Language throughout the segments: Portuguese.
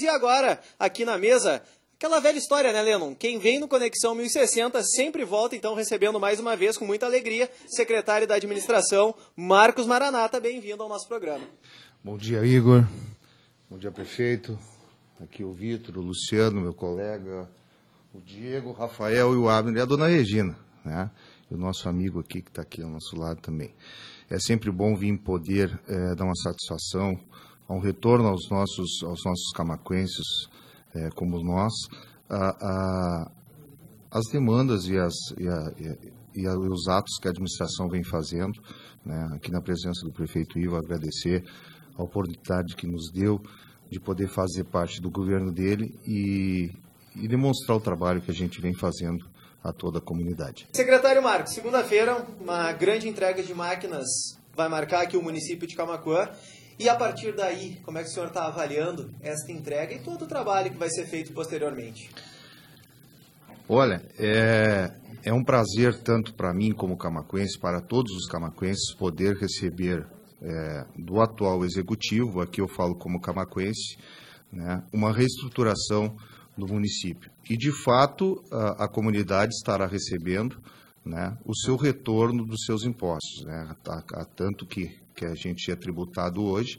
E agora, aqui na mesa, aquela velha história, né, Lennon? Quem vem no Conexão 1060 sempre volta, então, recebendo mais uma vez, com muita alegria, secretário da Administração, Marcos Maranata. Bem-vindo ao nosso programa. Bom dia, Igor. Bom dia, prefeito. Aqui o Vitor, o Luciano, meu colega, o Diego, o Rafael e o Abner e a dona Regina, né? E o nosso amigo aqui que está aqui ao nosso lado também. É sempre bom vir poder é, dar uma satisfação, um retorno aos nossos, aos nossos camacuenses, é, como nós, a, a, as demandas e, as, e, a, e, a, e, os atos que a administração vem fazendo. Né? Aqui na presença do prefeito Ivo, agradecer a oportunidade que nos deu de poder fazer parte do governo dele e, e demonstrar o trabalho que a gente vem fazendo a toda a comunidade. Secretário Marcos, segunda-feira, uma grande entrega de máquinas vai marcar aqui o município de Camacuã. E a partir daí, como é que o senhor está avaliando esta entrega e todo o trabalho que vai ser feito posteriormente? Olha, é, é um prazer tanto para mim como camacuense, para todos os camacuenses, poder receber é, do atual executivo, aqui eu falo como camacuense, né, uma reestruturação do município. E, de fato, a, a comunidade estará recebendo né, o seu retorno dos seus impostos, né, a, a, tanto que, que a gente é tributado hoje,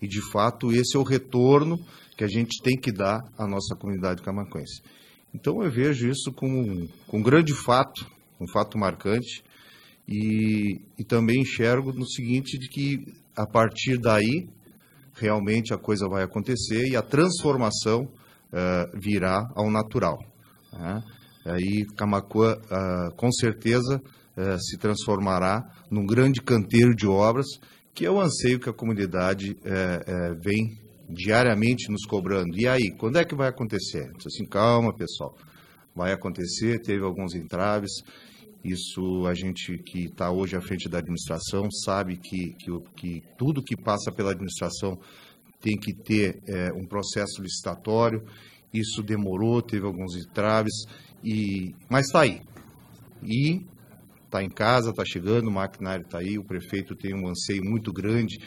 e de fato esse é o retorno que a gente tem que dar à nossa comunidade camacuense. Então eu vejo isso como um, com um grande fato, um fato marcante, e, e também enxergo no seguinte, de que a partir daí realmente a coisa vai acontecer e a transformação uh, virá ao natural. Né? Aí Camacuã, uh, com certeza, uh, se transformará num grande canteiro de obras, que é o anseio que a comunidade uh, vem diariamente nos cobrando. E aí, quando é que vai acontecer? Assim, calma, pessoal, vai acontecer, teve alguns entraves, isso a gente que está hoje à frente da administração sabe que, que, que, tudo que passa pela administração tem que ter é, um processo licitatório. Isso demorou, teve alguns entraves, e, mas está aí. E está em casa, está chegando, o maquinário está aí, o prefeito tem um anseio muito grande,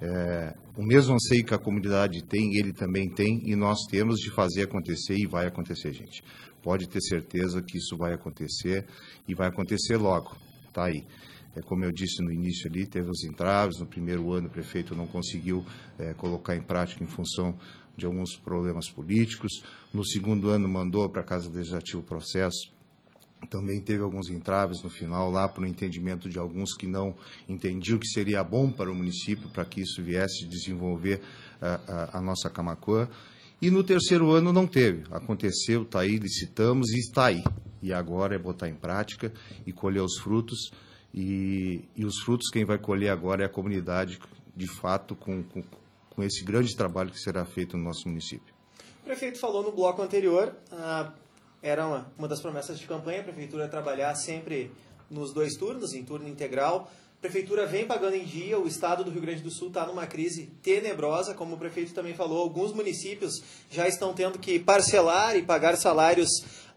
é, o mesmo anseio que a comunidade tem, ele também tem, e nós temos de fazer acontecer e vai acontecer, gente. Pode ter certeza que isso vai acontecer e vai acontecer logo, está aí. É, como eu disse no início ali, teve os entraves, no primeiro ano o prefeito não conseguiu é, colocar em prática em função de alguns problemas políticos. No segundo ano, mandou para a Casa Legislativa o processo. Também teve alguns entraves no final, lá para o entendimento de alguns que não entendiam que seria bom para o município, para que isso viesse desenvolver a, a, a nossa Camacuã. E no terceiro ano não teve. Aconteceu, está aí, licitamos e está aí. E agora é botar em prática e colher os frutos. E, e os frutos quem vai colher agora é a comunidade, de fato, com, com, com esse grande trabalho que será feito no nosso município. O prefeito falou no bloco anterior, ah, era uma, uma das promessas de campanha, a prefeitura trabalhar sempre nos dois turnos, em turno integral. A prefeitura vem pagando em dia, o estado do Rio Grande do Sul está numa crise tenebrosa, como o prefeito também falou, alguns municípios já estão tendo que parcelar e pagar salários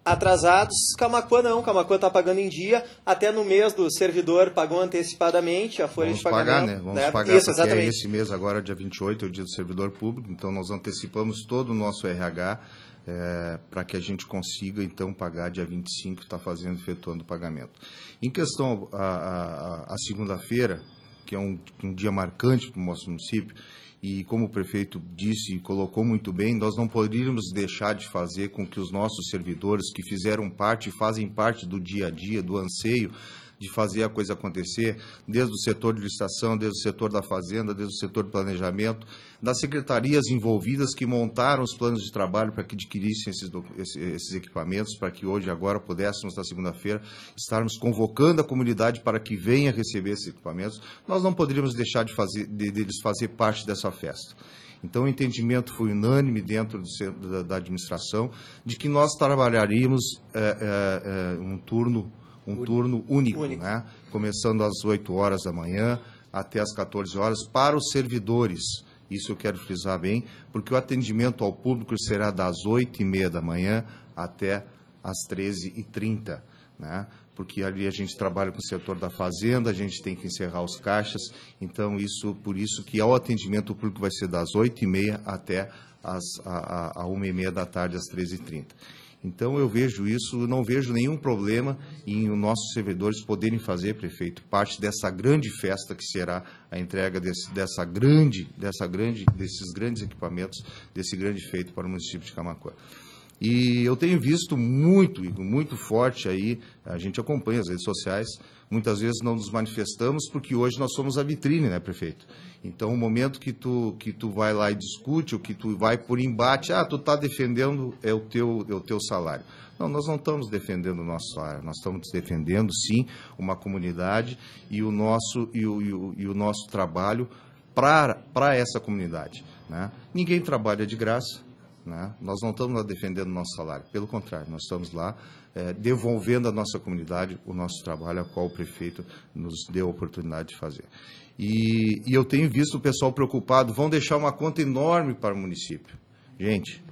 atrasados. Camacuã não, Camacuã está pagando em dia, até no mês do servidor pagou antecipadamente a folha Vamos de pagamento. Pagar, né? Vamos né? pagar, Isso, exatamente. É esse mês agora, dia 28, é o dia do servidor público, então nós antecipamos todo o nosso RH é, para que a gente consiga, então, pagar dia 25, está fazendo, efetuando o pagamento. Em questão a segunda-feira, que é um, um dia marcante para o nosso município, e como o prefeito disse e colocou muito bem, nós não poderíamos deixar de fazer com que os nossos servidores que fizeram parte e fazem parte do dia a dia, do anseio de fazer a coisa acontecer, desde o setor de licitação, desde o setor da fazenda, desde o setor de planejamento, das secretarias envolvidas que montaram os planos de trabalho para que adquirissem esses, esses equipamentos, para que hoje, agora, pudéssemos, na segunda-feira, estarmos convocando a comunidade para que venha receber esses equipamentos, nós não poderíamos deixar de fazer, de, de eles fazer parte dessa festa. Então, o entendimento foi unânime dentro do, da, da, administração de que nós trabalharíamos é, é, é, um turno um turno único, único. Né? começando às 8 horas da manhã até às 14 horas, para os servidores. Isso eu quero frisar bem, porque o atendimento ao público será das 8 e meia da manhã até às 13 e 30 né? porque ali a gente trabalha com o setor da fazenda, a gente tem que encerrar os caixas, então isso, por isso que ao atendimento público vai ser das 8h30 até as, a, a, a 1h30 da tarde, às 13h30. Então eu vejo isso, não vejo nenhum problema em os nossos servidores poderem fazer, prefeito, parte dessa grande festa que será a entrega desse, dessa grande, dessa grande, desses grandes equipamentos, desse grande feito para o município de Camacuã. E eu tenho visto muito, muito forte aí, a gente acompanha as redes sociais, muitas vezes não nos manifestamos porque hoje nós somos a vitrine, né, prefeito? Então, o momento que tu, que tu vai lá e discute, ou que tu vai por embate, ah, tu está defendendo é o, teu, é o teu salário. Não, nós não estamos defendendo o nosso salário, nós estamos defendendo, sim, uma comunidade e o nosso, e o, e o, e o nosso trabalho para essa comunidade. Né? Ninguém trabalha de graça, né? Nós não estamos lá defendendo o nosso salário, pelo contrário, nós estamos lá é, devolvendo à nossa comunidade o nosso trabalho, a qual o prefeito nos deu a oportunidade de fazer. E, e eu tenho visto o pessoal preocupado, vão deixar uma conta enorme para o município. Gente,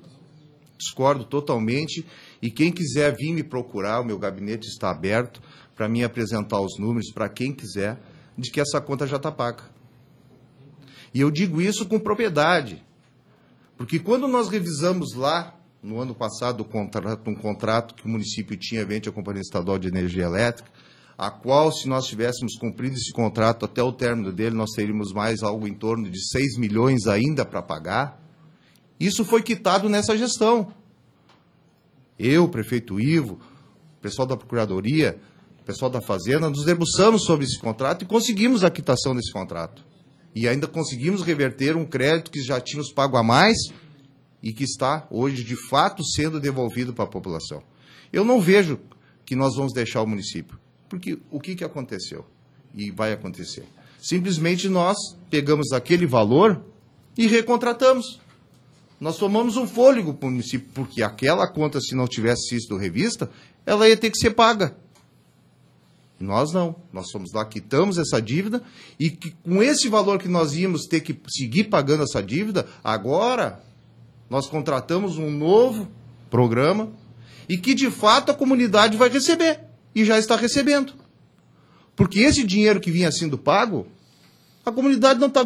discordo totalmente e quem quiser vir me procurar, o meu gabinete está aberto para me apresentar os números, para quem quiser, de que essa conta já está paga. E eu digo isso com propriedade. Porque quando nós revisamos lá, no ano passado, um contrato que o município tinha frente à Companhia Estadual de Energia Elétrica, a qual, se nós tivéssemos cumprido esse contrato até o término dele, nós teríamos mais algo em torno de 6 milhões ainda para pagar. Isso foi quitado nessa gestão. Eu, prefeito Ivo, pessoal da Procuradoria, pessoal da Fazenda, nos debruçamos sobre esse contrato e conseguimos a quitação desse contrato e ainda conseguimos reverter um crédito que já tínhamos pago a mais e que está hoje de fato sendo devolvido para a população. Eu não vejo que nós vamos deixar o município, porque o que, que aconteceu e vai acontecer? Simplesmente nós pegamos aquele valor e recontratamos. Nós tomamos um fôlego para o município, porque aquela conta, se não tivesse sido revista, ela ia ter que ser paga. Nós não. Nós fomos lá, quitamos essa dívida e que, com esse valor que nós íamos ter que seguir pagando essa dívida, agora nós contratamos um novo programa e que de fato a comunidade vai receber e já está recebendo. Porque esse dinheiro que vinha sendo pago, a comunidade não, tá,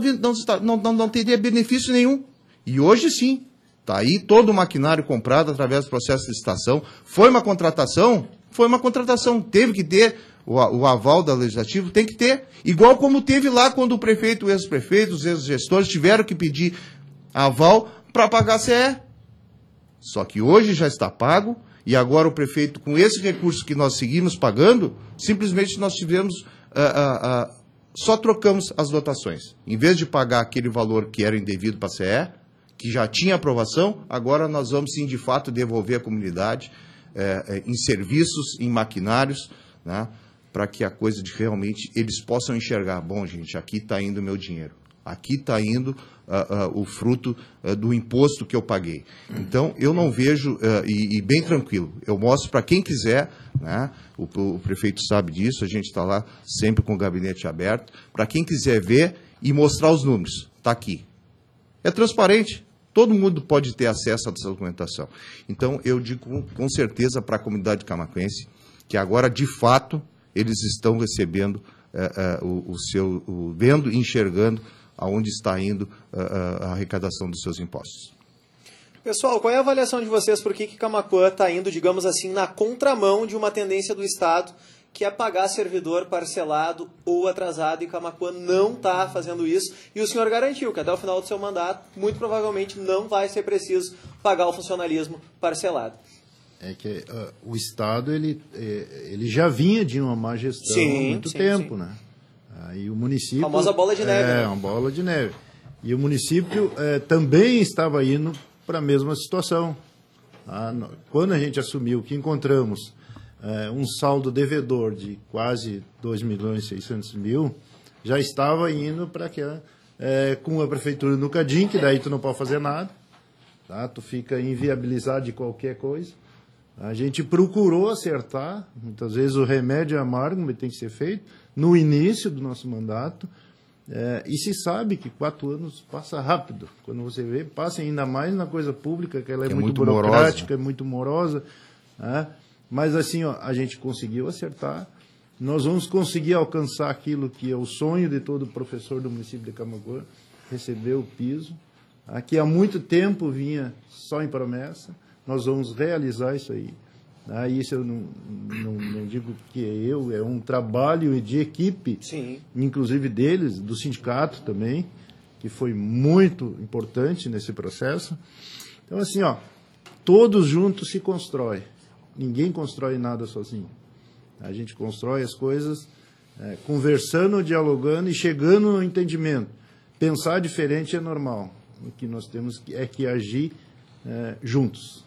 não, não, não teria benefício nenhum. E hoje sim, está aí todo o maquinário comprado através do processo de licitação. Foi uma contratação? Foi uma contratação. Teve que ter o, o aval da legislativo, tem que ter. Igual como teve lá quando o prefeito, o ex-prefeito, os ex-gestores tiveram que pedir aval para pagar a CE. Só que hoje já está pago e agora o prefeito, com esse recurso que nós seguimos pagando, simplesmente nós tivemos, uh, uh, uh, só trocamos as dotações. Em vez de pagar aquele valor que era indevido para a CE, que já tinha aprovação, agora nós vamos sim de fato devolver à comunidade eh, eh, em serviços, em maquinários, né? Para que a coisa de realmente eles possam enxergar, bom, gente, aqui está indo o meu dinheiro, aqui está indo uh, uh, o fruto uh, do imposto que eu paguei. Então, eu não vejo, e, e, bem tranquilo, eu mostro para quem quiser, né, o, o, prefeito sabe disso, a gente está lá sempre com o gabinete aberto, para quem quiser ver e mostrar os números, está aqui. É transparente, todo mundo pode ter acesso a essa documentação. Então, eu digo com, com certeza para a comunidade camacuense que agora, de fato, eles estão recebendo é, é, o, o, seu, o, vendo e enxergando aonde está indo a, é, a arrecadação dos seus impostos. Pessoal, qual é a avaliação de vocês por que, que Camacuã está indo, digamos assim, na contramão de uma tendência do Estado que é pagar servidor parcelado ou atrasado e Camacuã não está fazendo isso. E o senhor garantiu que até o final do seu mandato, muito provavelmente não vai ser preciso pagar o funcionalismo parcelado é que uh, o Estado ele, é, ele já vinha de uma má gestão sim, há muito sim, tempo, sim. né? Aí o município... A famosa bola de neve. É, né? uma bola de neve. E o município é, também estava indo para a mesma situação. Ah, quando a gente assumiu que encontramos é, um saldo devedor de quase 2 milhões e 600 mil, já estava indo para que é, com a prefeitura no Cadim, que daí tu não pode fazer nada, tá? tu fica inviabilizado de qualquer coisa. A gente procurou acertar, muitas vezes o remédio é amargo, mas tem que ser feito, no início do nosso mandato. É, e se sabe que quatro anos passa rápido. Quando você vê, passa ainda mais na coisa pública, que ela é, é muito, muito, burocrática, morosa. é muito morosa. Né? Mas assim, ó, a gente conseguiu acertar. Nós vamos conseguir alcançar aquilo que é o sonho de todo professor do município de Camacuã, receber o piso, que há muito tempo vinha só em promessa. Nós vamos realizar isso aí. Tá? Isso eu não, não, não digo que é eu, é um trabalho de equipe, Sim. inclusive deles, do sindicato também, que foi muito importante nesse processo. Então, assim, ó, todos juntos se constrói. Ninguém constrói nada sozinho. A gente constrói as coisas é, conversando, dialogando e chegando no entendimento. Pensar diferente é normal. O que nós temos é que agir é, juntos.